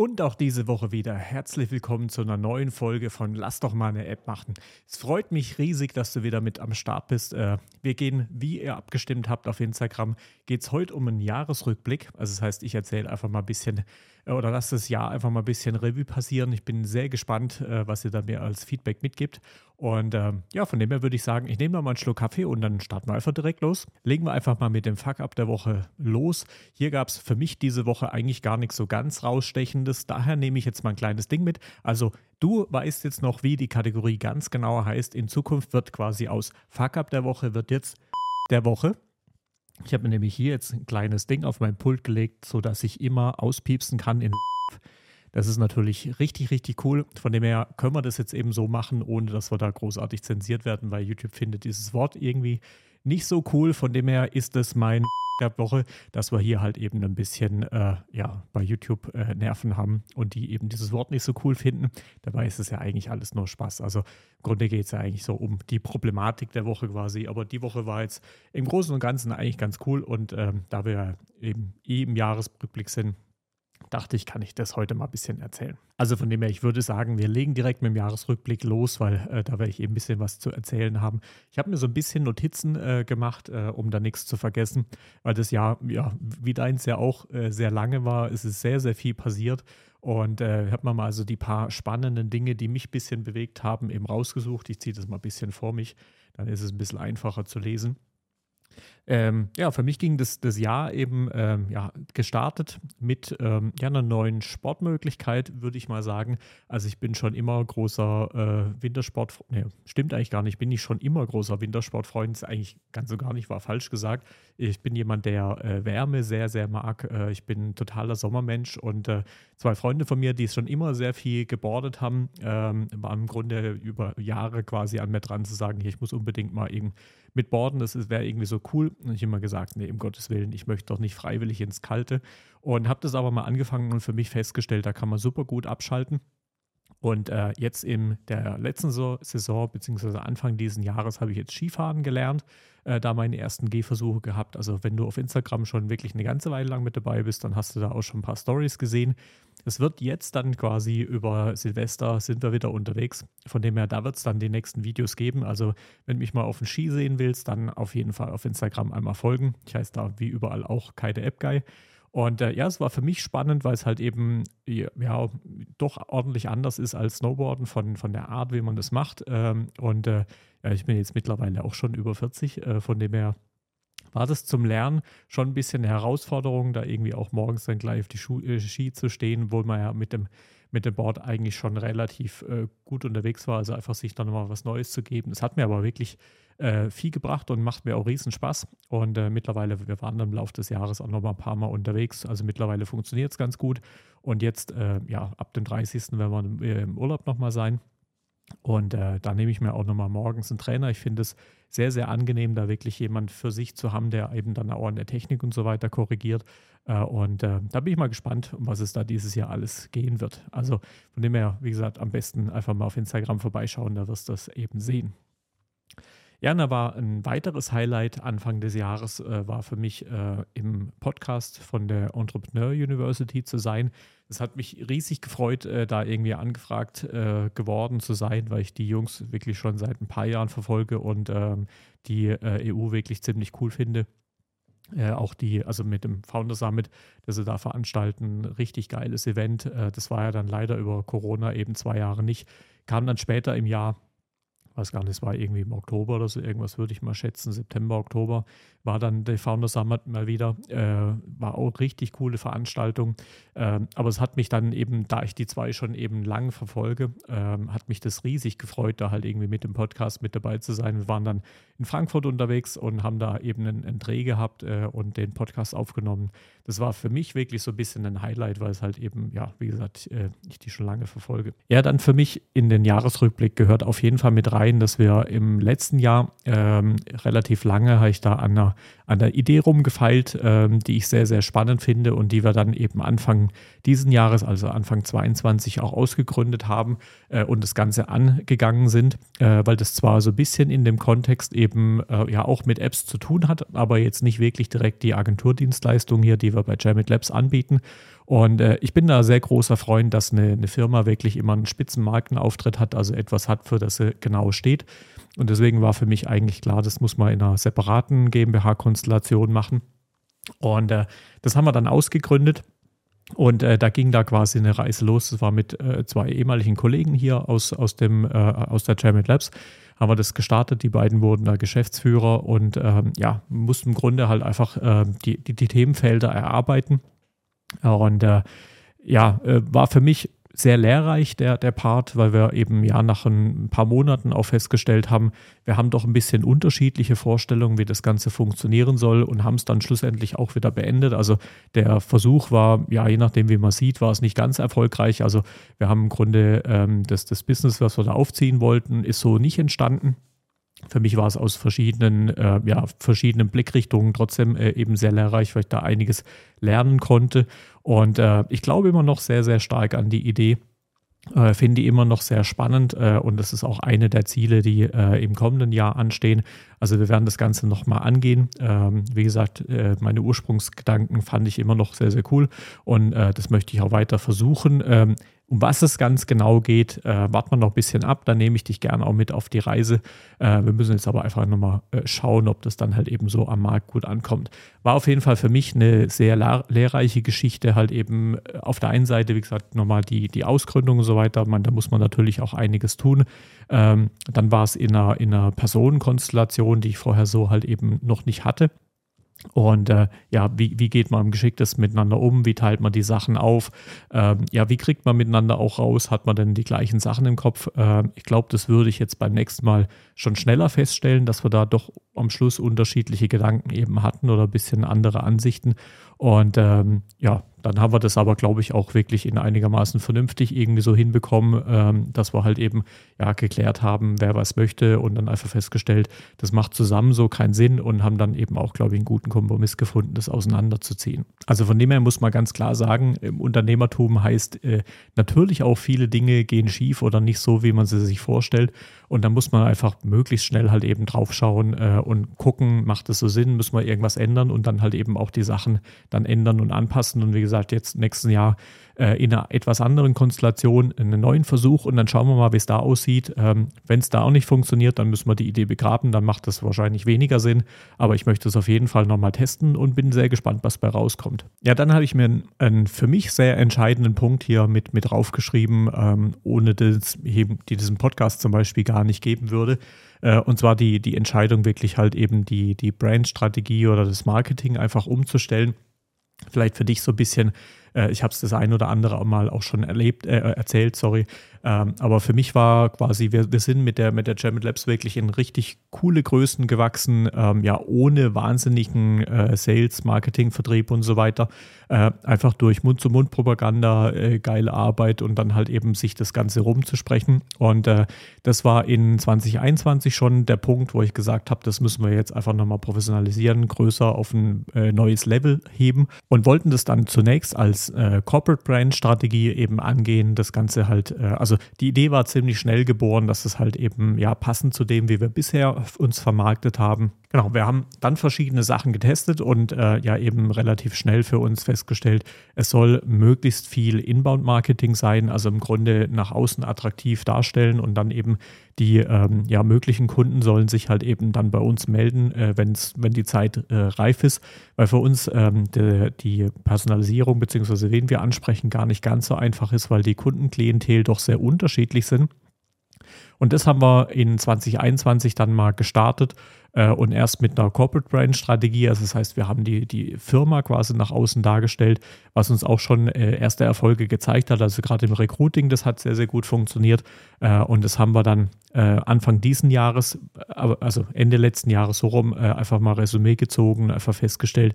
Und auch diese Woche wieder herzlich willkommen zu einer neuen Folge von Lass doch mal eine App machen. Es freut mich riesig, dass du wieder mit am Start bist. Äh, wir gehen, wie ihr abgestimmt habt auf Instagram, geht es heute um einen Jahresrückblick. Also das heißt, ich erzähle einfach mal ein bisschen äh, oder lasse das Jahr einfach mal ein bisschen Revue passieren. Ich bin sehr gespannt, äh, was ihr da mir als Feedback mitgibt. Und ähm, ja, von dem her würde ich sagen, ich nehme noch mal einen Schluck Kaffee und dann starten wir einfach direkt los. Legen wir einfach mal mit dem Fuck-Up der Woche los. Hier gab es für mich diese Woche eigentlich gar nichts so ganz rausstechendes. Daher nehme ich jetzt mal ein kleines Ding mit. Also du weißt jetzt noch, wie die Kategorie ganz genau heißt. In Zukunft wird quasi aus Fuck-Up der Woche wird jetzt der Woche. Ich habe mir nämlich hier jetzt ein kleines Ding auf mein Pult gelegt, sodass ich immer auspiepsen kann in das ist natürlich richtig, richtig cool. Von dem her können wir das jetzt eben so machen, ohne dass wir da großartig zensiert werden, weil YouTube findet dieses Wort irgendwie nicht so cool. Von dem her ist es mein der Woche, dass wir hier halt eben ein bisschen äh, ja, bei YouTube äh, Nerven haben und die eben dieses Wort nicht so cool finden. Dabei ist es ja eigentlich alles nur Spaß. Also im Grunde geht es ja eigentlich so um die Problematik der Woche quasi. Aber die Woche war jetzt im Großen und Ganzen eigentlich ganz cool und ähm, da wir eben eh im Jahresrückblick sind, dachte ich, kann ich das heute mal ein bisschen erzählen. Also von dem her, ich würde sagen, wir legen direkt mit dem Jahresrückblick los, weil äh, da werde ich eben ein bisschen was zu erzählen haben. Ich habe mir so ein bisschen Notizen äh, gemacht, äh, um da nichts zu vergessen, weil das Jahr, ja, wie deins ja auch äh, sehr lange war, es ist sehr, sehr viel passiert. Und äh, habe mir mal also die paar spannenden Dinge, die mich ein bisschen bewegt haben, eben rausgesucht. Ich ziehe das mal ein bisschen vor mich, dann ist es ein bisschen einfacher zu lesen. Ähm, ja, für mich ging das, das Jahr eben ähm, ja, gestartet mit ähm, ja, einer neuen Sportmöglichkeit, würde ich mal sagen. Also ich bin schon immer großer äh, Wintersport, ne, stimmt eigentlich gar nicht, bin ich schon immer großer Wintersportfreund, ist eigentlich ganz so gar nicht, war falsch gesagt. Ich bin jemand, der äh, Wärme sehr, sehr mag. Äh, ich bin ein totaler Sommermensch und äh, zwei Freunde von mir, die schon immer sehr viel gebordet haben, ähm, waren im Grunde über Jahre quasi an mir dran zu sagen, hier, ich muss unbedingt mal eben mit Borden, das wäre irgendwie so cool. Und ich immer gesagt, nee, um Gottes Willen, ich möchte doch nicht freiwillig ins Kalte. Und habe das aber mal angefangen und für mich festgestellt, da kann man super gut abschalten. Und äh, jetzt in der letzten Saison, beziehungsweise Anfang dieses Jahres, habe ich jetzt Skifahren gelernt, äh, da meine ersten Gehversuche gehabt. Also wenn du auf Instagram schon wirklich eine ganze Weile lang mit dabei bist, dann hast du da auch schon ein paar Stories gesehen. Es wird jetzt dann quasi über Silvester sind wir wieder unterwegs. Von dem her, da wird es dann die nächsten Videos geben. Also wenn du mich mal auf den Ski sehen willst, dann auf jeden Fall auf Instagram einmal folgen. Ich heiße da wie überall auch Keine App Guy. Und äh, ja, es war für mich spannend, weil es halt eben ja doch ordentlich anders ist als Snowboarden von, von der Art, wie man das macht. Ähm, und äh, ja, ich bin jetzt mittlerweile auch schon über 40, äh, von dem her war das zum Lernen schon ein bisschen eine Herausforderung, da irgendwie auch morgens dann gleich auf die Schu äh, Ski zu stehen, wo man ja mit dem, mit dem Board eigentlich schon relativ äh, gut unterwegs war. Also einfach sich dann nochmal was Neues zu geben. Das hat mir aber wirklich äh, viel gebracht und macht mir auch riesen Spaß. Und äh, mittlerweile, wir waren im Laufe des Jahres auch noch mal ein paar Mal unterwegs. Also mittlerweile funktioniert es ganz gut. Und jetzt, äh, ja, ab dem 30. werden wir im Urlaub nochmal sein. Und äh, da nehme ich mir auch nochmal morgens einen Trainer. Ich finde es sehr, sehr angenehm, da wirklich jemand für sich zu haben, der eben dann auch an der Technik und so weiter korrigiert. Äh, und äh, da bin ich mal gespannt, um was es da dieses Jahr alles gehen wird. Also von dem her, wie gesagt, am besten einfach mal auf Instagram vorbeischauen, da wirst du das eben sehen. Ja, da war ein weiteres Highlight Anfang des Jahres, äh, war für mich äh, im Podcast von der Entrepreneur University zu sein. Es hat mich riesig gefreut, äh, da irgendwie angefragt äh, geworden zu sein, weil ich die Jungs wirklich schon seit ein paar Jahren verfolge und ähm, die äh, EU wirklich ziemlich cool finde. Äh, auch die, also mit dem Founder Summit, das sie da veranstalten, richtig geiles Event. Äh, das war ja dann leider über Corona eben zwei Jahre nicht. Kam dann später im Jahr weiß gar nicht, es war irgendwie im Oktober oder so, irgendwas würde ich mal schätzen, September, Oktober, war dann der Founder Summit mal wieder. Äh, war auch richtig coole Veranstaltung. Ähm, aber es hat mich dann eben, da ich die zwei schon eben lang verfolge, ähm, hat mich das riesig gefreut, da halt irgendwie mit dem Podcast mit dabei zu sein. Wir waren dann in Frankfurt unterwegs und haben da eben einen, einen Dreh gehabt äh, und den Podcast aufgenommen. Das war für mich wirklich so ein bisschen ein Highlight, weil es halt eben, ja, wie gesagt, äh, ich die schon lange verfolge. Ja, dann für mich in den Jahresrückblick gehört auf jeden Fall mit rein, dass wir im letzten Jahr ähm, relativ lange habe ich da an einer, an der Idee rumgefeilt, ähm, die ich sehr, sehr spannend finde und die wir dann eben Anfang diesen Jahres, also Anfang 22 auch ausgegründet haben äh, und das Ganze angegangen sind, äh, weil das zwar so ein bisschen in dem Kontext eben äh, ja auch mit Apps zu tun hat, aber jetzt nicht wirklich direkt die Agenturdienstleistung hier, die wir wir bei Jamit Labs anbieten. Und äh, ich bin da sehr großer Freund, dass eine, eine Firma wirklich immer einen Spitzenmarkenauftritt hat, also etwas hat, für das sie genau steht. Und deswegen war für mich eigentlich klar, das muss man in einer separaten GmbH-Konstellation machen. Und äh, das haben wir dann ausgegründet. Und äh, da ging da quasi eine Reise los. Das war mit äh, zwei ehemaligen Kollegen hier aus, aus, dem, äh, aus der Jamit Labs. Haben wir das gestartet. Die beiden wurden da Geschäftsführer und ähm, ja, mussten im Grunde halt einfach äh, die, die, die, Themenfelder erarbeiten. Und äh, ja, äh, war für mich sehr lehrreich, der, der Part, weil wir eben ja nach ein paar Monaten auch festgestellt haben, wir haben doch ein bisschen unterschiedliche Vorstellungen, wie das Ganze funktionieren soll und haben es dann schlussendlich auch wieder beendet. Also der Versuch war, ja, je nachdem, wie man sieht, war es nicht ganz erfolgreich. Also wir haben im Grunde ähm, das, das Business, was wir da aufziehen wollten, ist so nicht entstanden. Für mich war es aus verschiedenen, äh, ja, verschiedenen Blickrichtungen trotzdem äh, eben sehr lehrreich, weil ich da einiges lernen konnte. Und äh, ich glaube immer noch sehr, sehr stark an die Idee, äh, finde die immer noch sehr spannend äh, und das ist auch eine der Ziele, die äh, im kommenden Jahr anstehen. Also wir werden das Ganze nochmal angehen. Ähm, wie gesagt, meine Ursprungsgedanken fand ich immer noch sehr, sehr cool und das möchte ich auch weiter versuchen. Ähm, um was es ganz genau geht, äh, warten wir noch ein bisschen ab. Da nehme ich dich gerne auch mit auf die Reise. Äh, wir müssen jetzt aber einfach nochmal äh, schauen, ob das dann halt eben so am Markt gut ankommt. War auf jeden Fall für mich eine sehr lehrreiche Geschichte. Halt eben äh, auf der einen Seite, wie gesagt, nochmal die, die Ausgründung und so weiter. Man, da muss man natürlich auch einiges tun. Ähm, dann war es in einer, in einer Personenkonstellation, die ich vorher so halt eben noch nicht hatte. Und äh, ja, wie, wie geht man am geschicktesten miteinander um? Wie teilt man die Sachen auf? Ähm, ja, wie kriegt man miteinander auch raus? Hat man denn die gleichen Sachen im Kopf? Ähm, ich glaube, das würde ich jetzt beim nächsten Mal schon schneller feststellen, dass wir da doch am Schluss unterschiedliche Gedanken eben hatten oder ein bisschen andere Ansichten. Und ähm, ja, dann haben wir das aber, glaube ich, auch wirklich in einigermaßen vernünftig irgendwie so hinbekommen, ähm, dass wir halt eben ja geklärt haben, wer was möchte und dann einfach festgestellt, das macht zusammen so keinen Sinn und haben dann eben auch, glaube ich, einen guten Kompromiss gefunden, das auseinanderzuziehen. Also von dem her muss man ganz klar sagen, im Unternehmertum heißt äh, natürlich auch viele Dinge gehen schief oder nicht so, wie man sie sich vorstellt. Und dann muss man einfach möglichst schnell halt eben draufschauen äh, und gucken, macht es so Sinn, müssen wir irgendwas ändern und dann halt eben auch die Sachen dann ändern und anpassen. Und wie gesagt, jetzt nächsten Jahr äh, in einer etwas anderen Konstellation einen neuen Versuch und dann schauen wir mal, wie es da aussieht. Ähm, Wenn es da auch nicht funktioniert, dann müssen wir die Idee begraben, dann macht das wahrscheinlich weniger Sinn. Aber ich möchte es auf jeden Fall nochmal testen und bin sehr gespannt, was bei rauskommt. Ja, dann habe ich mir einen, für mich sehr entscheidenden Punkt hier mit, mit draufgeschrieben, ähm, ohne das, die diesen Podcast zum Beispiel gar nicht geben würde. Äh, und zwar die, die Entscheidung, wirklich halt eben die, die Brand-Strategie oder das Marketing einfach umzustellen. Vielleicht für dich so ein bisschen ich habe es das ein oder andere Mal auch schon erlebt, äh, erzählt, sorry. Ähm, aber für mich war quasi, wir, wir sind mit der, mit der German Labs wirklich in richtig coole Größen gewachsen, ähm, ja, ohne wahnsinnigen äh, Sales, Marketing, Vertrieb und so weiter. Äh, einfach durch Mund-zu-Mund-Propaganda, äh, geile Arbeit und dann halt eben sich das Ganze rumzusprechen. Und äh, das war in 2021 schon der Punkt, wo ich gesagt habe, das müssen wir jetzt einfach nochmal professionalisieren, größer auf ein äh, neues Level heben und wollten das dann zunächst als äh, Corporate Brand Strategie eben angehen, das Ganze halt, also also die Idee war ziemlich schnell geboren, dass es halt eben ja passend zu dem, wie wir bisher uns vermarktet haben. Genau, wir haben dann verschiedene Sachen getestet und äh, ja eben relativ schnell für uns festgestellt, es soll möglichst viel Inbound-Marketing sein, also im Grunde nach außen attraktiv darstellen und dann eben die ähm, ja, möglichen Kunden sollen sich halt eben dann bei uns melden, äh, wenn's, wenn die Zeit äh, reif ist, weil für uns ähm, de, die Personalisierung bzw. wen wir ansprechen gar nicht ganz so einfach ist, weil die Kundenklientel doch sehr unterschiedlich sind. Und das haben wir in 2021 dann mal gestartet äh, und erst mit einer Corporate Brand Strategie. Also das heißt, wir haben die, die Firma quasi nach außen dargestellt, was uns auch schon äh, erste Erfolge gezeigt hat. Also gerade im Recruiting, das hat sehr, sehr gut funktioniert. Äh, und das haben wir dann äh, Anfang diesen Jahres, also Ende letzten Jahres so rum, äh, einfach mal Resümee gezogen, einfach festgestellt,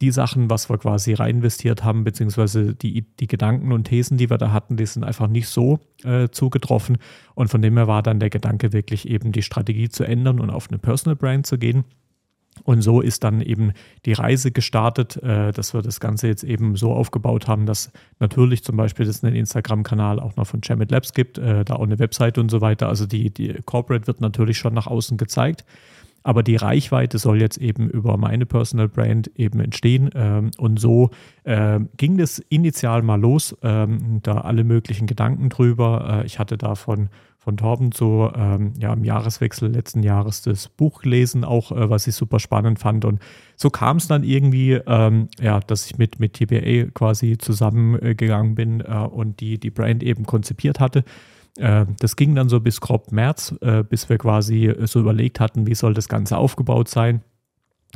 die Sachen, was wir quasi reinvestiert haben, beziehungsweise die, die Gedanken und Thesen, die wir da hatten, die sind einfach nicht so äh, zugetroffen. Und von dem her war dann der Gedanke, wirklich eben die Strategie zu ändern und auf eine Personal Brand zu gehen. Und so ist dann eben die Reise gestartet, äh, dass wir das Ganze jetzt eben so aufgebaut haben, dass natürlich zum Beispiel es einen Instagram-Kanal auch noch von Jamit Labs gibt, äh, da auch eine Webseite und so weiter. Also die, die Corporate wird natürlich schon nach außen gezeigt. Aber die Reichweite soll jetzt eben über meine Personal Brand eben entstehen. Ähm, und so äh, ging das initial mal los, ähm, da alle möglichen Gedanken drüber. Äh, ich hatte davon von Torben so ähm, ja, im Jahreswechsel letzten Jahres das Buch gelesen, auch äh, was ich super spannend fand. Und so kam es dann irgendwie, ähm, ja, dass ich mit, mit TBA quasi zusammengegangen bin äh, und die, die Brand eben konzipiert hatte. Äh, das ging dann so bis grob März, äh, bis wir quasi so überlegt hatten, wie soll das Ganze aufgebaut sein.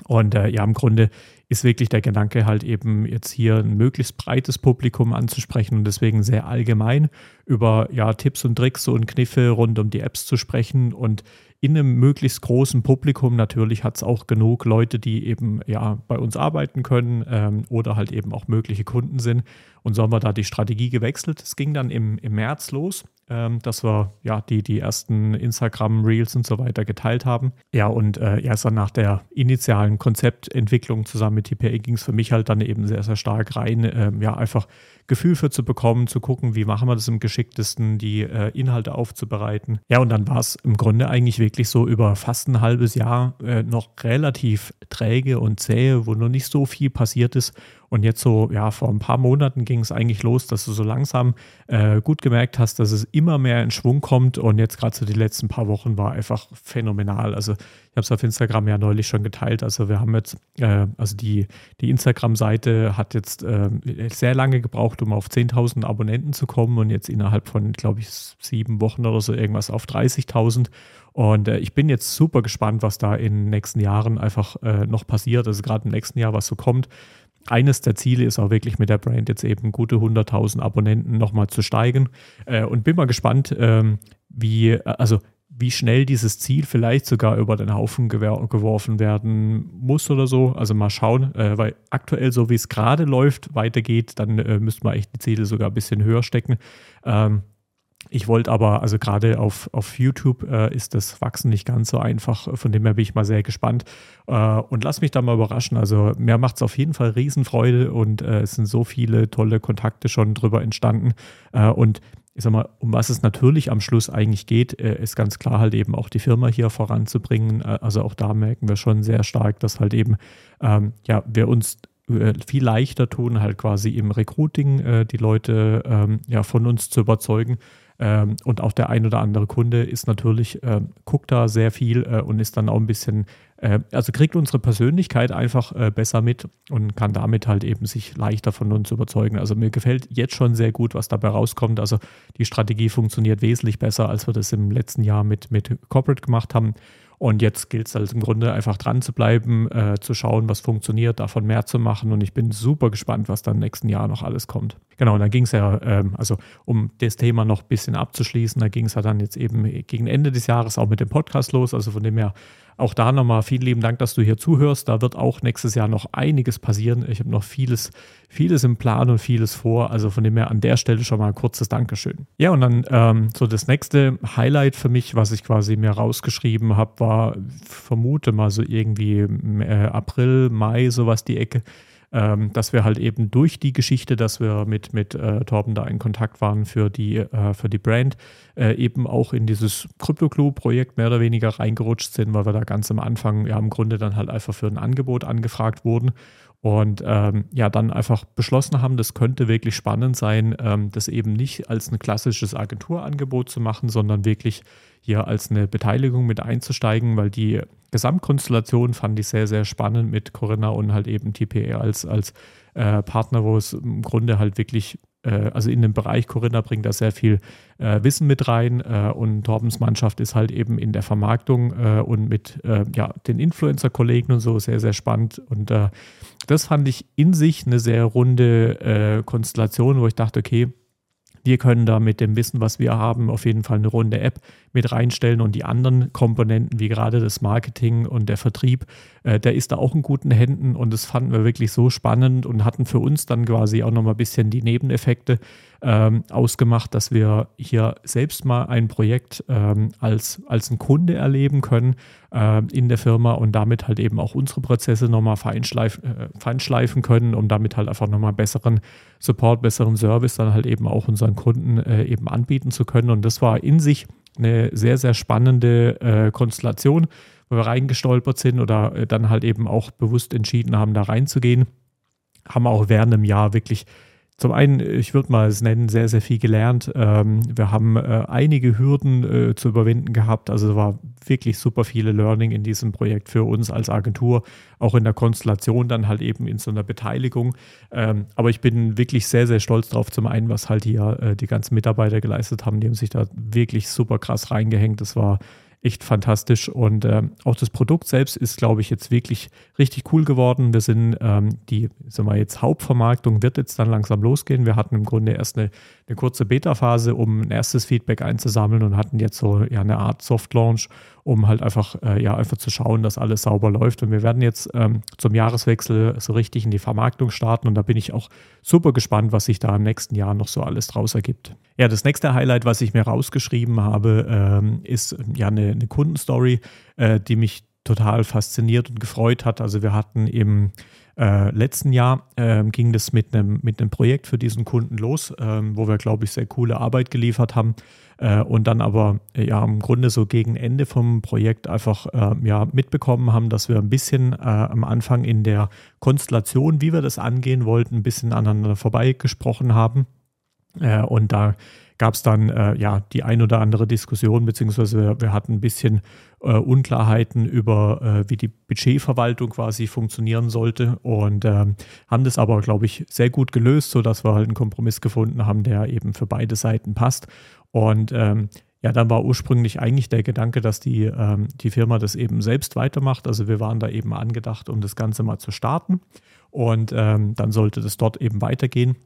Und äh, ja, im Grunde ist wirklich der Gedanke halt eben jetzt hier ein möglichst breites Publikum anzusprechen und deswegen sehr allgemein über ja, Tipps und Tricks und Kniffe rund um die Apps zu sprechen und in einem möglichst großen Publikum natürlich hat es auch genug Leute, die eben ja bei uns arbeiten können ähm, oder halt eben auch mögliche Kunden sind. Und so haben wir da die Strategie gewechselt. Es ging dann im, im März los ähm, dass wir ja die, die ersten Instagram-Reels und so weiter geteilt haben. Ja, und äh, erst dann nach der initialen Konzeptentwicklung zusammen mit TPA ging es für mich halt dann eben sehr, sehr stark rein, ähm, ja, einfach Gefühl für zu bekommen, zu gucken, wie machen wir das im geschicktesten, die äh, Inhalte aufzubereiten. Ja, und dann war es im Grunde eigentlich wirklich so über fast ein halbes Jahr äh, noch relativ träge und zähe, wo noch nicht so viel passiert ist. Und jetzt so, ja, vor ein paar Monaten ging es eigentlich los, dass du so langsam äh, gut gemerkt hast, dass es immer mehr in Schwung kommt. Und jetzt gerade so die letzten paar Wochen war einfach phänomenal. Also ich habe es auf Instagram ja neulich schon geteilt. Also wir haben jetzt, äh, also die, die Instagram-Seite hat jetzt äh, sehr lange gebraucht, um auf 10.000 Abonnenten zu kommen und jetzt innerhalb von, glaube ich, sieben Wochen oder so irgendwas auf 30.000. Und äh, ich bin jetzt super gespannt, was da in den nächsten Jahren einfach äh, noch passiert. Also gerade im nächsten Jahr, was so kommt eines der Ziele ist auch wirklich mit der Brand jetzt eben gute 100.000 Abonnenten nochmal zu steigen. Äh, und bin mal gespannt, ähm, wie, also wie schnell dieses Ziel vielleicht sogar über den Haufen geworfen werden muss oder so. Also mal schauen, äh, weil aktuell, so wie es gerade läuft, weitergeht, dann äh, müsste man echt die Ziele sogar ein bisschen höher stecken. Ähm, ich wollte aber, also gerade auf, auf YouTube äh, ist das Wachsen nicht ganz so einfach. Von dem her bin ich mal sehr gespannt. Äh, und lass mich da mal überraschen. Also mir macht es auf jeden Fall Riesenfreude und äh, es sind so viele tolle Kontakte schon drüber entstanden. Äh, und ich sag mal, um was es natürlich am Schluss eigentlich geht, äh, ist ganz klar halt eben auch die Firma hier voranzubringen. Äh, also auch da merken wir schon sehr stark, dass halt eben, ähm, ja, wir uns viel leichter tun, halt quasi im Recruiting die Leute ähm, ja, von uns zu überzeugen ähm, und auch der ein oder andere Kunde ist natürlich, äh, guckt da sehr viel äh, und ist dann auch ein bisschen, äh, also kriegt unsere Persönlichkeit einfach äh, besser mit und kann damit halt eben sich leichter von uns überzeugen. Also mir gefällt jetzt schon sehr gut, was dabei rauskommt. Also die Strategie funktioniert wesentlich besser, als wir das im letzten Jahr mit, mit Corporate gemacht haben. Und jetzt gilt es halt im Grunde einfach dran zu bleiben, äh, zu schauen, was funktioniert, davon mehr zu machen. Und ich bin super gespannt, was dann im nächsten Jahr noch alles kommt. Genau, und dann ging es ja, ähm, also um das Thema noch ein bisschen abzuschließen, da ging es ja dann jetzt eben gegen Ende des Jahres auch mit dem Podcast los. Also von dem her auch da nochmal vielen lieben Dank, dass du hier zuhörst. Da wird auch nächstes Jahr noch einiges passieren. Ich habe noch vieles, vieles im Plan und vieles vor. Also von dem her an der Stelle schon mal ein kurzes Dankeschön. Ja, und dann ähm, so das nächste Highlight für mich, was ich quasi mir rausgeschrieben habe, war, vermute mal so irgendwie äh, April, Mai, sowas die Ecke ähm, dass wir halt eben durch die Geschichte, dass wir mit, mit äh, Torben da in Kontakt waren für die, äh, für die Brand, äh, eben auch in dieses Crypto-Clue-Projekt mehr oder weniger reingerutscht sind, weil wir da ganz am Anfang ja im Grunde dann halt einfach für ein Angebot angefragt wurden und ähm, ja, dann einfach beschlossen haben, das könnte wirklich spannend sein, ähm, das eben nicht als ein klassisches Agenturangebot zu machen, sondern wirklich hier als eine Beteiligung mit einzusteigen, weil die Gesamtkonstellation fand ich sehr, sehr spannend mit Corinna und halt eben TPE als, als äh, Partner, wo es im Grunde halt wirklich äh, also in dem Bereich Corinna bringt da sehr viel äh, Wissen mit rein äh, und Torbens Mannschaft ist halt eben in der Vermarktung äh, und mit äh, ja, den Influencer-Kollegen und so sehr, sehr spannend. Und das fand ich in sich eine sehr runde Konstellation, wo ich dachte, okay, wir können da mit dem Wissen, was wir haben, auf jeden Fall eine runde App mit reinstellen. Und die anderen Komponenten, wie gerade das Marketing und der Vertrieb, äh, der ist da auch in guten Händen. Und das fanden wir wirklich so spannend und hatten für uns dann quasi auch nochmal ein bisschen die Nebeneffekte ähm, ausgemacht, dass wir hier selbst mal ein Projekt ähm, als, als ein Kunde erleben können äh, in der Firma und damit halt eben auch unsere Prozesse nochmal feinschleif, äh, feinschleifen können, um damit halt einfach nochmal besseren Support, besseren Service dann halt eben auch unseren Kunden äh, eben anbieten zu können. Und das war in sich eine sehr, sehr spannende äh, Konstellation, wo wir reingestolpert sind oder äh, dann halt eben auch bewusst entschieden haben, da reinzugehen. Haben auch während dem Jahr wirklich zum einen, ich würde mal es nennen, sehr, sehr viel gelernt. Ähm, wir haben äh, einige Hürden äh, zu überwinden gehabt. Also es war wirklich super viele Learning in diesem Projekt für uns als Agentur, auch in der Konstellation dann halt eben in so einer Beteiligung. Ähm, aber ich bin wirklich sehr, sehr stolz drauf. Zum einen, was halt hier äh, die ganzen Mitarbeiter geleistet haben, die haben sich da wirklich super krass reingehängt. Das war echt fantastisch. Und äh, auch das Produkt selbst ist, glaube ich, jetzt wirklich richtig cool geworden. Wir sind ähm, die, sagen wir jetzt Hauptvermarktung wird jetzt dann langsam losgehen. Wir hatten im Grunde erst eine, eine kurze Beta-Phase, um ein erstes Feedback einzusammeln und hatten jetzt so ja eine Art Soft-Launch um halt einfach, äh, ja, einfach zu schauen, dass alles sauber läuft. Und wir werden jetzt ähm, zum Jahreswechsel so richtig in die Vermarktung starten und da bin ich auch super gespannt, was sich da im nächsten Jahr noch so alles draus ergibt. Ja, das nächste Highlight, was ich mir rausgeschrieben habe, ähm, ist ja eine, eine Kundenstory, äh, die mich total fasziniert und gefreut hat. Also wir hatten im äh, letzten Jahr ähm, ging das mit einem mit Projekt für diesen Kunden los, ähm, wo wir, glaube ich, sehr coole Arbeit geliefert haben. Äh, und dann aber äh, ja im Grunde so gegen Ende vom Projekt einfach äh, ja mitbekommen haben, dass wir ein bisschen äh, am Anfang in der Konstellation, wie wir das angehen wollten, ein bisschen aneinander vorbeigesprochen haben. Äh, und da gab es dann äh, ja die ein oder andere Diskussion, beziehungsweise wir, wir hatten ein bisschen äh, Unklarheiten über, äh, wie die Budgetverwaltung quasi funktionieren sollte und ähm, haben das aber, glaube ich, sehr gut gelöst, sodass wir halt einen Kompromiss gefunden haben, der eben für beide Seiten passt. Und ähm, ja, dann war ursprünglich eigentlich der Gedanke, dass die, ähm, die Firma das eben selbst weitermacht. Also wir waren da eben angedacht, um das Ganze mal zu starten. Und ähm, dann sollte das dort eben weitergehen.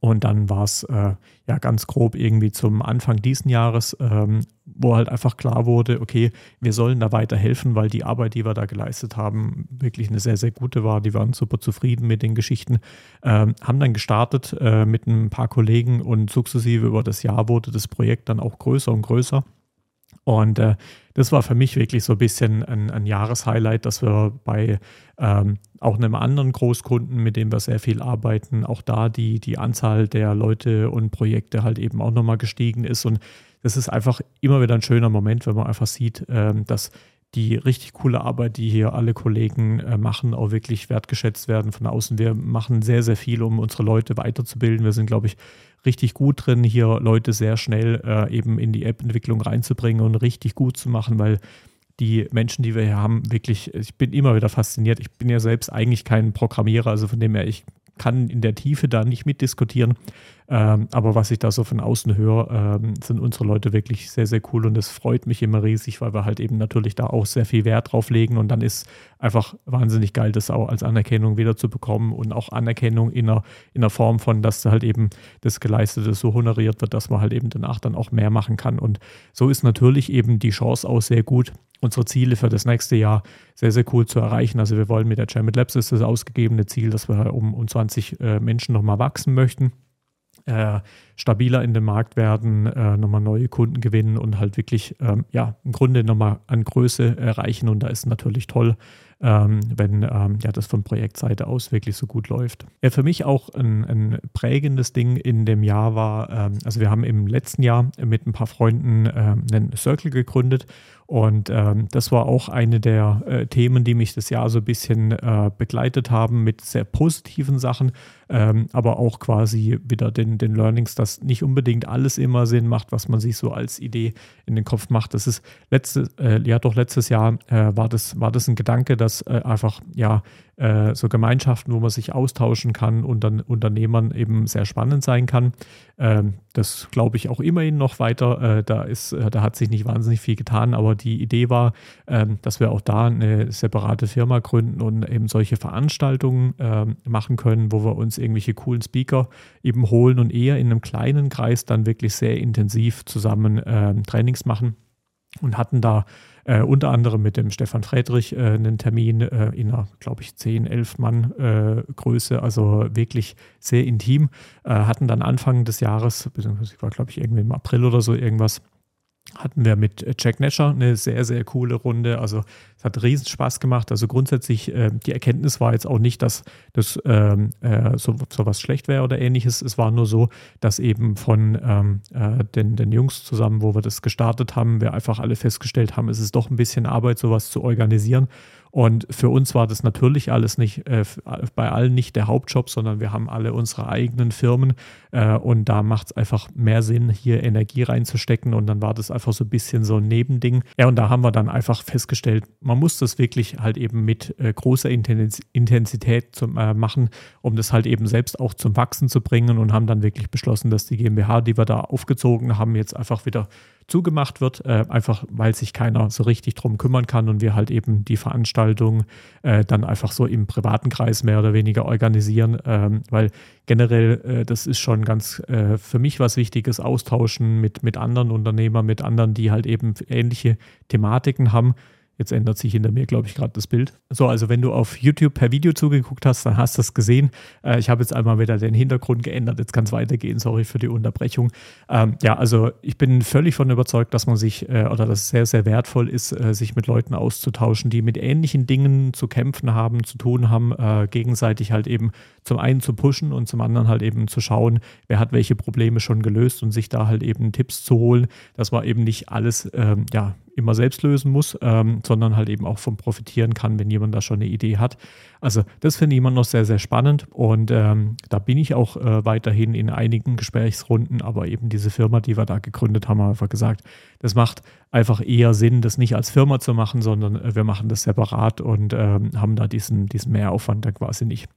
Und dann war es äh, ja ganz grob irgendwie zum Anfang diesen Jahres, ähm, wo halt einfach klar wurde, okay, wir sollen da weiterhelfen, weil die Arbeit, die wir da geleistet haben, wirklich eine sehr, sehr gute war. Die waren super zufrieden mit den Geschichten, ähm, haben dann gestartet äh, mit ein paar Kollegen und sukzessive über das Jahr wurde das Projekt dann auch größer und größer. Und äh, das war für mich wirklich so ein bisschen ein, ein Jahreshighlight, dass wir bei ähm, auch einem anderen Großkunden, mit dem wir sehr viel arbeiten, auch da die, die Anzahl der Leute und Projekte halt eben auch nochmal gestiegen ist. Und das ist einfach immer wieder ein schöner Moment, wenn man einfach sieht, ähm, dass die richtig coole Arbeit, die hier alle Kollegen äh, machen, auch wirklich wertgeschätzt werden von außen. Wir machen sehr, sehr viel, um unsere Leute weiterzubilden. Wir sind, glaube ich, richtig gut drin, hier Leute sehr schnell äh, eben in die App-Entwicklung reinzubringen und richtig gut zu machen, weil die Menschen, die wir hier haben, wirklich, ich bin immer wieder fasziniert. Ich bin ja selbst eigentlich kein Programmierer, also von dem her, ich kann in der Tiefe da nicht mitdiskutieren. Ähm, aber was ich da so von außen höre, ähm, sind unsere Leute wirklich sehr, sehr cool und das freut mich immer riesig, weil wir halt eben natürlich da auch sehr viel Wert drauf legen und dann ist einfach wahnsinnig geil, das auch als Anerkennung wieder zu bekommen und auch Anerkennung in einer, in einer Form von, dass halt eben das Geleistete so honoriert wird, dass man halt eben danach dann auch mehr machen kann. Und so ist natürlich eben die Chance auch sehr gut, unsere Ziele für das nächste Jahr sehr, sehr cool zu erreichen. Also wir wollen mit der Jamit Labs ist das ausgegebene Ziel, dass wir um, um 20 äh, Menschen nochmal wachsen möchten äh, stabiler in dem Markt werden, äh, nochmal neue Kunden gewinnen und halt wirklich, ähm, ja, im Grunde nochmal an Größe erreichen. Und da ist natürlich toll, ähm, wenn ähm, ja, das von Projektseite aus wirklich so gut läuft. Ja, für mich auch ein, ein prägendes Ding in dem Jahr war, ähm, also wir haben im letzten Jahr mit ein paar Freunden ähm, einen Circle gegründet und ähm, das war auch eine der äh, Themen, die mich das Jahr so ein bisschen äh, begleitet haben mit sehr positiven Sachen, ähm, aber auch quasi wieder den, den Learnings, dass nicht unbedingt alles immer Sinn macht, was man sich so als Idee in den Kopf macht. Das ist letztes, äh, ja doch letztes Jahr äh, war, das, war das ein Gedanke, dass äh, einfach ja äh, so Gemeinschaften, wo man sich austauschen kann und dann Unternehmern eben sehr spannend sein kann. Ähm, das glaube ich auch immerhin noch weiter. Äh, da, ist, äh, da hat sich nicht wahnsinnig viel getan, aber die Idee war, ähm, dass wir auch da eine separate Firma gründen und eben solche Veranstaltungen ähm, machen können, wo wir uns irgendwelche coolen Speaker eben holen und eher in einem kleinen Kreis dann wirklich sehr intensiv zusammen ähm, Trainings machen und hatten da äh, unter anderem mit dem Stefan Friedrich äh, einen Termin äh, in einer, glaube ich, 10, 11 Mann äh, Größe, also wirklich sehr intim. Äh, hatten dann Anfang des Jahres, beziehungsweise ich war, glaube ich, irgendwie im April oder so irgendwas, hatten wir mit Jack Nasher eine sehr, sehr coole Runde. Also es hat riesen Spaß gemacht. Also grundsätzlich, äh, die Erkenntnis war jetzt auch nicht, dass das ähm, äh, so, so was schlecht wäre oder ähnliches. Es war nur so, dass eben von ähm, äh, den, den Jungs zusammen, wo wir das gestartet haben, wir einfach alle festgestellt haben, es ist doch ein bisschen Arbeit, sowas zu organisieren. Und für uns war das natürlich alles nicht, äh, bei allen nicht der Hauptjob, sondern wir haben alle unsere eigenen Firmen äh, und da macht es einfach mehr Sinn, hier Energie reinzustecken und dann war das einfach so ein bisschen so ein Nebending. Ja, und da haben wir dann einfach festgestellt, man muss das wirklich halt eben mit äh, großer Intensität zum, äh, machen, um das halt eben selbst auch zum Wachsen zu bringen und haben dann wirklich beschlossen, dass die GmbH, die wir da aufgezogen haben, jetzt einfach wieder zugemacht wird, äh, einfach weil sich keiner so richtig drum kümmern kann und wir halt eben die Veranstaltung äh, dann einfach so im privaten Kreis mehr oder weniger organisieren, ähm, weil generell äh, das ist schon ganz äh, für mich was Wichtiges, austauschen mit, mit anderen Unternehmern, mit anderen, die halt eben ähnliche Thematiken haben Jetzt ändert sich hinter mir, glaube ich, gerade das Bild. So, also wenn du auf YouTube per Video zugeguckt hast, dann hast du es gesehen. Äh, ich habe jetzt einmal wieder den Hintergrund geändert. Jetzt kann es weitergehen. Sorry für die Unterbrechung. Ähm, ja, also ich bin völlig von überzeugt, dass man sich äh, oder dass es sehr, sehr wertvoll ist, äh, sich mit Leuten auszutauschen, die mit ähnlichen Dingen zu kämpfen haben, zu tun haben, äh, gegenseitig halt eben zum einen zu pushen und zum anderen halt eben zu schauen, wer hat welche Probleme schon gelöst und sich da halt eben Tipps zu holen, dass man eben nicht alles ähm, ja, immer selbst lösen muss, ähm, sondern halt eben auch vom profitieren kann, wenn jemand da schon eine Idee hat. Also das finde ich immer noch sehr, sehr spannend und ähm, da bin ich auch äh, weiterhin in einigen Gesprächsrunden, aber eben diese Firma, die wir da gegründet haben, haben einfach gesagt, das macht einfach eher Sinn, das nicht als Firma zu machen, sondern äh, wir machen das separat und ähm, haben da diesen, diesen Mehraufwand dann quasi nicht.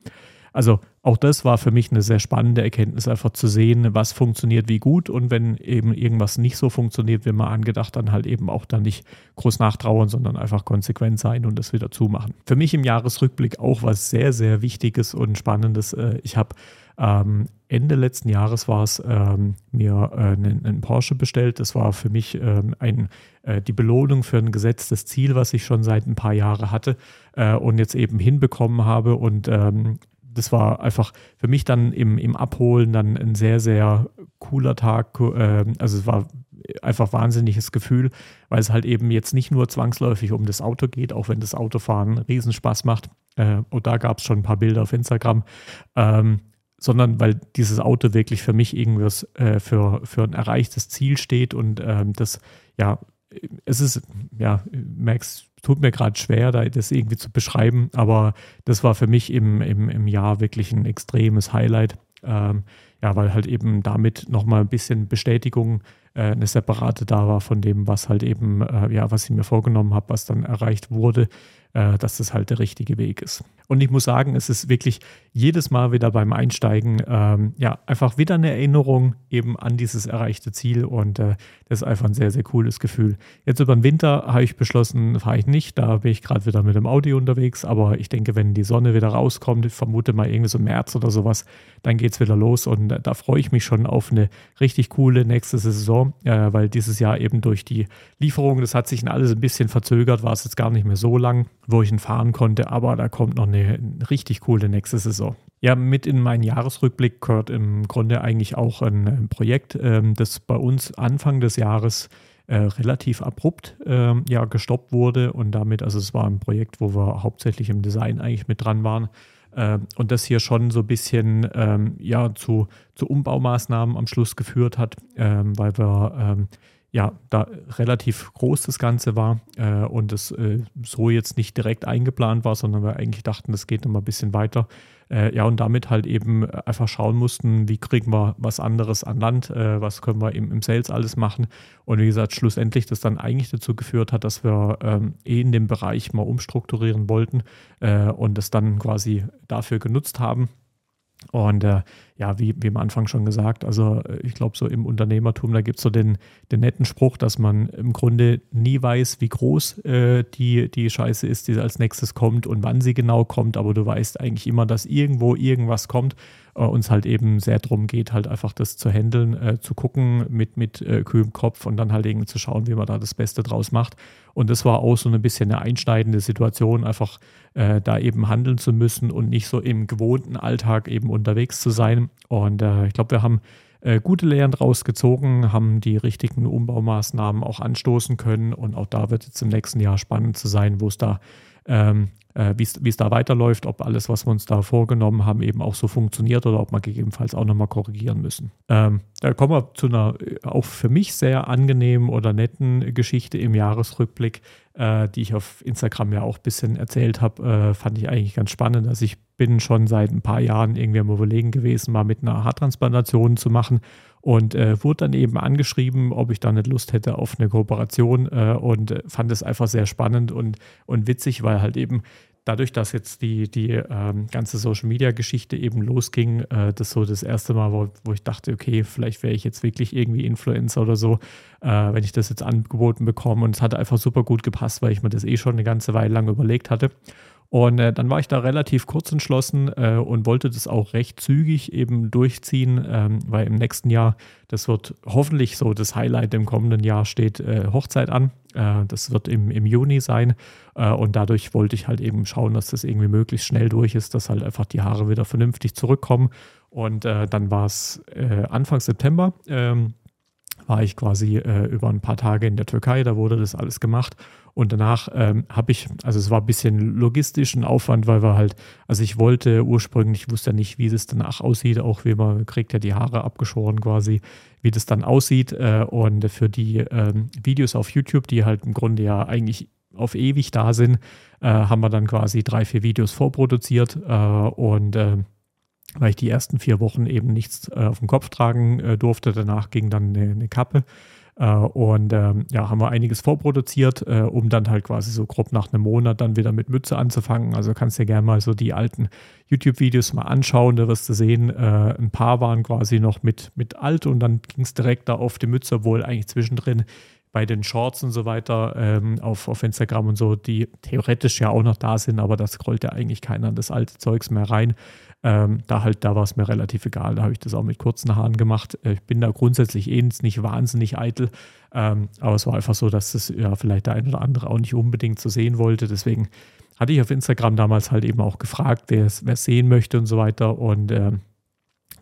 Also auch das war für mich eine sehr spannende Erkenntnis, einfach zu sehen, was funktioniert wie gut und wenn eben irgendwas nicht so funktioniert, wie man angedacht, dann halt eben auch dann nicht groß nachtrauern, sondern einfach konsequent sein und das wieder zumachen. Für mich im Jahresrückblick auch was sehr, sehr Wichtiges und Spannendes. Äh, ich habe ähm, Ende letzten Jahres war es ähm, mir äh, einen, einen, Porsche bestellt. Das war für mich ähm, ein, äh, die Belohnung für ein gesetztes Ziel, was ich schon seit ein paar Jahren hatte äh, und jetzt eben hinbekommen habe. Und ähm, das war einfach für mich dann im, im Abholen dann ein sehr, sehr cooler Tag. Äh, also es war einfach wahnsinniges Gefühl, weil es halt eben jetzt nicht nur zwangsläufig um das Auto geht, auch wenn das Autofahren Riesenspaß macht. Äh, und da gab es schon ein paar Bilder auf Instagram. Ähm, sondern weil dieses Auto wirklich für mich irgendwas äh, für, für ein erreichtes Ziel steht und ähm, das, ja, es ist, ja, Max tut mir gerade schwer, das irgendwie zu beschreiben, aber das war für mich im, im, im Jahr wirklich ein extremes Highlight. Ähm, ja, weil halt eben damit nochmal ein bisschen Bestätigung, eine separate da war von dem, was halt eben, äh, ja, was ich mir vorgenommen habe, was dann erreicht wurde, äh, dass das halt der richtige Weg ist. Und ich muss sagen, es ist wirklich jedes Mal wieder beim Einsteigen, ähm, ja, einfach wieder eine Erinnerung eben an dieses erreichte Ziel und äh, das ist einfach ein sehr, sehr cooles Gefühl. Jetzt über den Winter habe ich beschlossen, fahre ich nicht, da bin ich gerade wieder mit dem Audi unterwegs, aber ich denke, wenn die Sonne wieder rauskommt, ich vermute mal irgendwie so März oder sowas, dann geht es wieder los und äh, da freue ich mich schon auf eine richtig coole nächste Saison, äh, weil dieses Jahr eben durch die Lieferung, das hat sich alles ein bisschen verzögert, war es jetzt gar nicht mehr so lang, wo ich ihn fahren konnte, aber da kommt noch eine richtig coole nächste Saison. Ja, mit in meinen Jahresrückblick gehört im Grunde eigentlich auch ein, ein Projekt, ähm, das bei uns Anfang des Jahres äh, relativ abrupt äh, ja, gestoppt wurde und damit, also es war ein Projekt, wo wir hauptsächlich im Design eigentlich mit dran waren und das hier schon so ein bisschen ähm, ja, zu, zu Umbaumaßnahmen am Schluss geführt hat, ähm, weil wir ähm, ja, da relativ groß das Ganze war äh, und es äh, so jetzt nicht direkt eingeplant war, sondern wir eigentlich dachten, das geht noch mal ein bisschen weiter. Äh, ja, und damit halt eben einfach schauen mussten, wie kriegen wir was anderes an Land, äh, was können wir im, im, Sales alles machen. Und wie gesagt, schlussendlich das dann eigentlich dazu geführt hat, dass wir ähm, eh in dem Bereich mal umstrukturieren wollten äh, und das dann quasi dafür genutzt haben. Und äh, ja, wie, wie am Anfang schon gesagt, also äh, ich glaube, so im Unternehmertum, da gibt es so den, den netten Spruch, dass man im Grunde nie weiß, wie groß äh, die, die Scheiße ist, die als nächstes kommt und wann sie genau kommt, aber du weißt eigentlich immer, dass irgendwo irgendwas kommt äh, uns halt eben sehr darum geht, halt einfach das zu handeln, äh, zu gucken mit, mit äh, kühlem Kopf und dann halt irgendwie zu schauen, wie man da das Beste draus macht. Und das war auch so ein bisschen eine einschneidende Situation, einfach äh, da eben handeln zu müssen und nicht so im gewohnten Alltag eben unterwegs zu sein. Und äh, ich glaube, wir haben äh, gute Lehren draus gezogen, haben die richtigen Umbaumaßnahmen auch anstoßen können und auch da wird es im nächsten Jahr spannend zu sein, wo es da ähm, äh, wie es da weiterläuft, ob alles, was wir uns da vorgenommen haben, eben auch so funktioniert oder ob wir gegebenenfalls auch nochmal korrigieren müssen. Ähm, da kommen wir zu einer äh, auch für mich sehr angenehmen oder netten Geschichte im Jahresrückblick, äh, die ich auf Instagram ja auch ein bisschen erzählt habe. Äh, fand ich eigentlich ganz spannend. Also ich bin schon seit ein paar Jahren irgendwie am Überlegen gewesen, mal mit einer Haartransplantation zu machen und äh, wurde dann eben angeschrieben, ob ich da nicht Lust hätte auf eine Kooperation äh, und äh, fand es einfach sehr spannend und, und witzig, weil halt eben dadurch, dass jetzt die, die ähm, ganze Social Media Geschichte eben losging, äh, das so das erste Mal, wo, wo ich dachte, okay, vielleicht wäre ich jetzt wirklich irgendwie Influencer oder so, äh, wenn ich das jetzt angeboten bekomme. Und es hat einfach super gut gepasst, weil ich mir das eh schon eine ganze Weile lang überlegt hatte. Und äh, dann war ich da relativ kurz entschlossen äh, und wollte das auch recht zügig eben durchziehen, ähm, weil im nächsten Jahr, das wird hoffentlich so das Highlight im kommenden Jahr steht äh, Hochzeit an. Äh, das wird im, im Juni sein. Äh, und dadurch wollte ich halt eben schauen, dass das irgendwie möglichst schnell durch ist, dass halt einfach die Haare wieder vernünftig zurückkommen. Und äh, dann war es Anfang September. Ähm, war ich quasi über ein paar Tage in der Türkei, da wurde das alles gemacht. Und danach ähm, habe ich, also es war ein bisschen logistischen Aufwand, weil wir halt, also ich wollte ursprünglich, ich wusste ja nicht, wie es danach aussieht, auch wie man kriegt ja die Haare abgeschoren quasi, wie das dann aussieht. Äh, und für die ähm, Videos auf YouTube, die halt im Grunde ja eigentlich auf ewig da sind, äh, haben wir dann quasi drei, vier Videos vorproduziert äh, und ähm, weil ich die ersten vier Wochen eben nichts äh, auf dem Kopf tragen äh, durfte. Danach ging dann eine, eine Kappe. Äh, und ähm, ja, haben wir einiges vorproduziert, äh, um dann halt quasi so grob nach einem Monat dann wieder mit Mütze anzufangen. Also kannst dir gerne mal so die alten YouTube-Videos mal anschauen, da wirst du sehen, äh, ein paar waren quasi noch mit, mit alt und dann ging es direkt da auf die Mütze, obwohl eigentlich zwischendrin bei den Shorts und so weiter ähm, auf, auf Instagram und so, die theoretisch ja auch noch da sind, aber das scrollt ja eigentlich keiner in das alte Zeugs mehr rein. Ähm, da halt, da war es mir relativ egal. Da habe ich das auch mit kurzen Haaren gemacht. Äh, ich bin da grundsätzlich eh nicht wahnsinnig eitel. Ähm, aber es war einfach so, dass das ja vielleicht der ein oder andere auch nicht unbedingt so sehen wollte. Deswegen hatte ich auf Instagram damals halt eben auch gefragt, wer es sehen möchte und so weiter. Und ähm,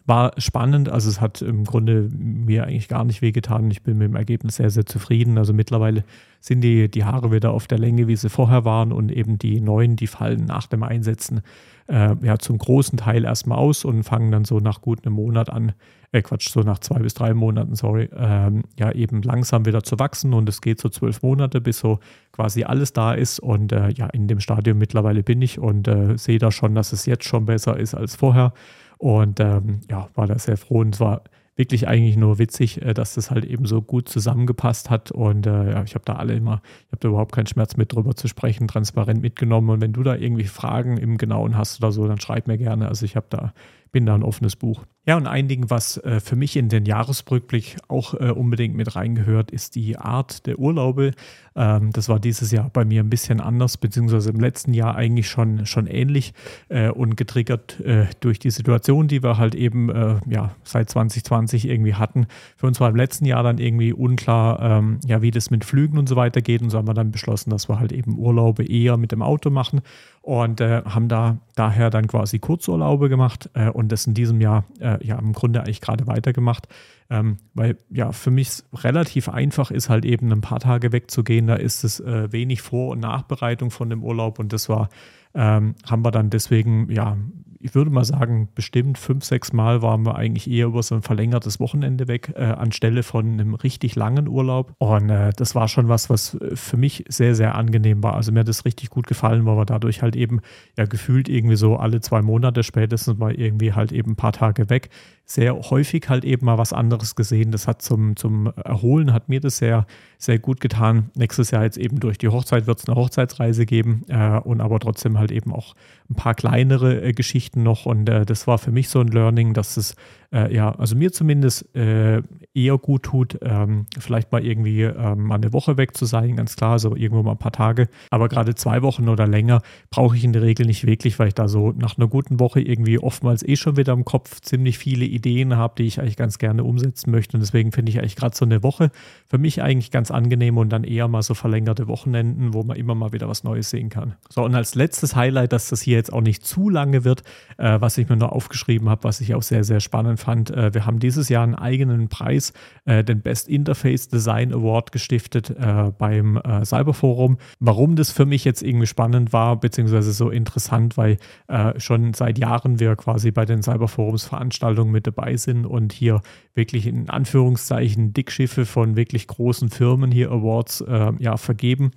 war spannend. Also es hat im Grunde mir eigentlich gar nicht wehgetan. Ich bin mit dem Ergebnis sehr, sehr zufrieden. Also mittlerweile sind die, die Haare wieder auf der Länge, wie sie vorher waren und eben die neuen, die fallen nach dem Einsetzen äh, ja zum großen Teil erstmal aus und fangen dann so nach gut einem Monat an, äh Quatsch, so nach zwei bis drei Monaten, sorry, ähm, ja eben langsam wieder zu wachsen und es geht so zwölf Monate, bis so quasi alles da ist und äh, ja, in dem Stadium mittlerweile bin ich und äh, sehe da schon, dass es jetzt schon besser ist als vorher und ähm, ja, war da sehr froh und es war wirklich eigentlich nur witzig, äh, dass das halt eben so gut zusammengepasst hat. Und äh, ja, ich habe da alle immer, ich habe da überhaupt keinen Schmerz mit drüber zu sprechen, transparent mitgenommen. Und wenn du da irgendwie Fragen im Genauen hast oder so, dann schreib mir gerne. Also ich habe da, bin da ein offenes Buch. Ja, und ein Ding, was äh, für mich in den Jahresrückblick auch äh, unbedingt mit reingehört, ist die Art der Urlaube. Ähm, das war dieses Jahr bei mir ein bisschen anders, beziehungsweise im letzten Jahr eigentlich schon, schon ähnlich äh, und getriggert äh, durch die Situation, die wir halt eben äh, ja, seit 2020 irgendwie hatten. Für uns war im letzten Jahr dann irgendwie unklar, ähm, ja, wie das mit Flügen und so weiter geht. Und so haben wir dann beschlossen, dass wir halt eben Urlaube eher mit dem Auto machen und äh, haben da daher dann quasi Kurzurlaube gemacht und das in diesem Jahr äh, ja im Grunde eigentlich gerade weitergemacht. Ähm, weil ja für mich relativ einfach ist, halt eben ein paar Tage wegzugehen. Da ist es äh, wenig Vor- und Nachbereitung von dem Urlaub und das war, ähm, haben wir dann deswegen ja ich würde mal sagen, bestimmt fünf, sechs Mal waren wir eigentlich eher über so ein verlängertes Wochenende weg, äh, anstelle von einem richtig langen Urlaub. Und äh, das war schon was, was für mich sehr, sehr angenehm war. Also mir hat das richtig gut gefallen, weil wir dadurch halt eben ja gefühlt irgendwie so alle zwei Monate spätestens mal irgendwie halt eben ein paar Tage weg sehr häufig halt eben mal was anderes gesehen. Das hat zum, zum Erholen, hat mir das sehr, sehr gut getan. Nächstes Jahr jetzt eben durch die Hochzeit wird es eine Hochzeitsreise geben äh, und aber trotzdem halt eben auch ein paar kleinere äh, Geschichten noch. Und äh, das war für mich so ein Learning, dass es äh, ja, also mir zumindest äh, eher gut tut, ähm, vielleicht mal irgendwie ähm, mal eine Woche weg zu sein, ganz klar, so irgendwo mal ein paar Tage. Aber gerade zwei Wochen oder länger brauche ich in der Regel nicht wirklich, weil ich da so nach einer guten Woche irgendwie oftmals eh schon wieder im Kopf ziemlich viele Ideen habe, die ich eigentlich ganz gerne umsetzen möchte. Und deswegen finde ich eigentlich gerade so eine Woche für mich eigentlich ganz angenehm und dann eher mal so verlängerte Wochenenden, wo man immer mal wieder was Neues sehen kann. So, und als letztes kurzes Highlight, dass das hier jetzt auch nicht zu lange wird, äh, was ich mir nur aufgeschrieben habe, was ich auch sehr, sehr spannend fand. Äh, wir haben dieses Jahr einen eigenen Preis, äh, den Best Interface Design Award gestiftet äh, beim äh, Cyberforum. Warum das für mich jetzt irgendwie spannend war, beziehungsweise so interessant, weil äh, schon seit Jahren wir quasi bei den Cyberforums Veranstaltungen mit dabei sind und hier wirklich in Anführungszeichen Dickschiffe von wirklich großen Firmen hier Awards ja vergeben.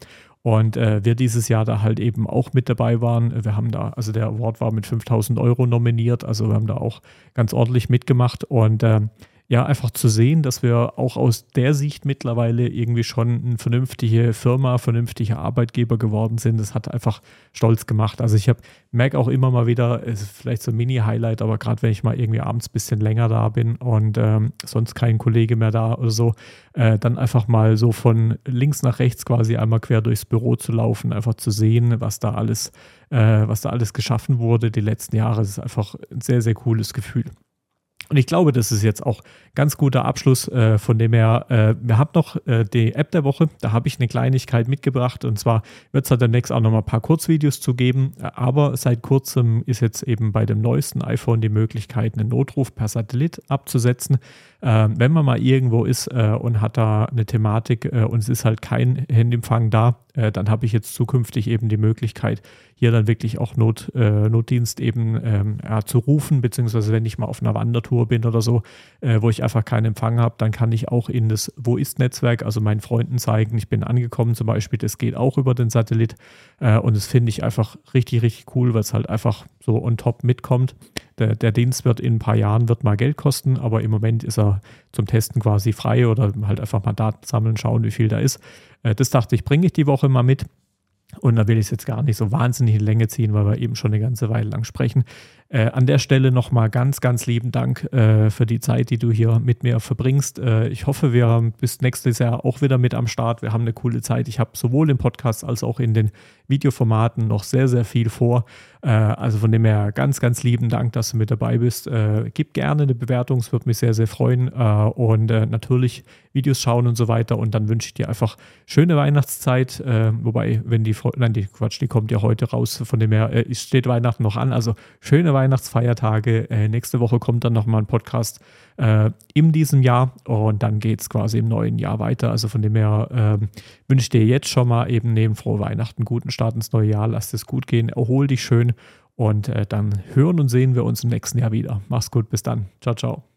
Und äh, wir dieses Jahr da halt eben auch mit dabei waren. Wir haben da, also der Award war mit 5000 Euro nominiert, also wir haben da auch ganz ordentlich mitgemacht. Und äh, ja, einfach zu sehen, dass wir auch aus der Sicht mittlerweile irgendwie schon eine vernünftige Firma, vernünftige Arbeitgeber geworden sind. Das hat einfach stolz gemacht. Also ich merke auch immer mal wieder, ist vielleicht so ein Mini-Highlight, aber gerade wenn ich mal irgendwie abends ein bisschen länger da bin und ähm, sonst kein Kollege mehr da oder so, äh, dann einfach mal so von links nach rechts quasi einmal quer durchs Büro zu laufen, einfach zu sehen, was da alles, äh, was da alles geschaffen wurde die letzten Jahre. Das ist einfach ein sehr, sehr cooles Gefühl. Und ich glaube, das ist jetzt auch ganz guter Abschluss, äh, von dem her, äh, wir haben noch äh, die App der Woche, da habe ich eine Kleinigkeit mitgebracht. Und zwar wird es da demnächst auch noch mal ein paar Kurzvideos zu geben, aber seit kurzem ist jetzt eben bei dem neuesten iPhone die Möglichkeit, einen Notruf per Satellit abzusetzen. Ähm, wenn man mal irgendwo ist äh, und hat da eine Thematik äh, und es ist halt kein Handyempfang da, äh, dann habe ich jetzt zukünftig eben die Möglichkeit, hier dann wirklich auch Not, äh, Notdienst eben ähm, ja, zu rufen, beziehungsweise wenn ich mal auf einer Wandertour bin oder so, äh, wo ich einfach keinen Empfang habe, dann kann ich auch in das Wo ist Netzwerk, also meinen Freunden zeigen, ich bin angekommen zum Beispiel, das geht auch über den Satellit äh, und das finde ich einfach richtig, richtig cool, weil es halt einfach so on top mitkommt. Der, der, Dienst wird in ein paar Jahren wird mal Geld kosten, aber im Moment ist er zum Testen quasi frei oder halt einfach mal Daten sammeln, schauen, wie viel da ist. Äh, das dachte ich, bringe ich die Woche mal mit. Und da will ich es jetzt gar nicht so wahnsinnig in Länge ziehen, weil wir eben schon eine ganze Weile lang sprechen. Äh, an der Stelle nochmal ganz, ganz lieben Dank äh, für die Zeit, die du hier mit mir verbringst. Äh, ich hoffe, wir bis nächstes Jahr auch wieder mit am Start. Wir haben eine coole Zeit. Ich habe sowohl im Podcast als auch in den Videoformaten noch sehr, sehr viel vor. Äh, also von dem her ganz, ganz lieben Dank, dass du mit dabei bist. Äh, gib gerne eine Bewertung, es würde mich sehr, sehr freuen. Äh, und natürlich Videos schauen und so weiter. Und dann wünsche ich dir einfach schöne Weihnachtszeit. wobei, wenn die, nein, die Quatsch, die kommt ja heute raus. Von dem her steht Weihnachten noch an. Also schöne Weihnachtsfeiertage. nächste Woche kommt dann nochmal ein Podcast äh, in diesem Jahr und dann geht es quasi im neuen Jahr weiter. Also von dem her äh, wünsche ich dir jetzt schon mal eben neben frohe Weihnachten, guten Start ins neue Jahr, lass es gut gehen, erhol dich schön und äh, dann hören und sehen wir uns im nächsten Jahr wieder. Mach's gut, bis dann. Ciao, ciao.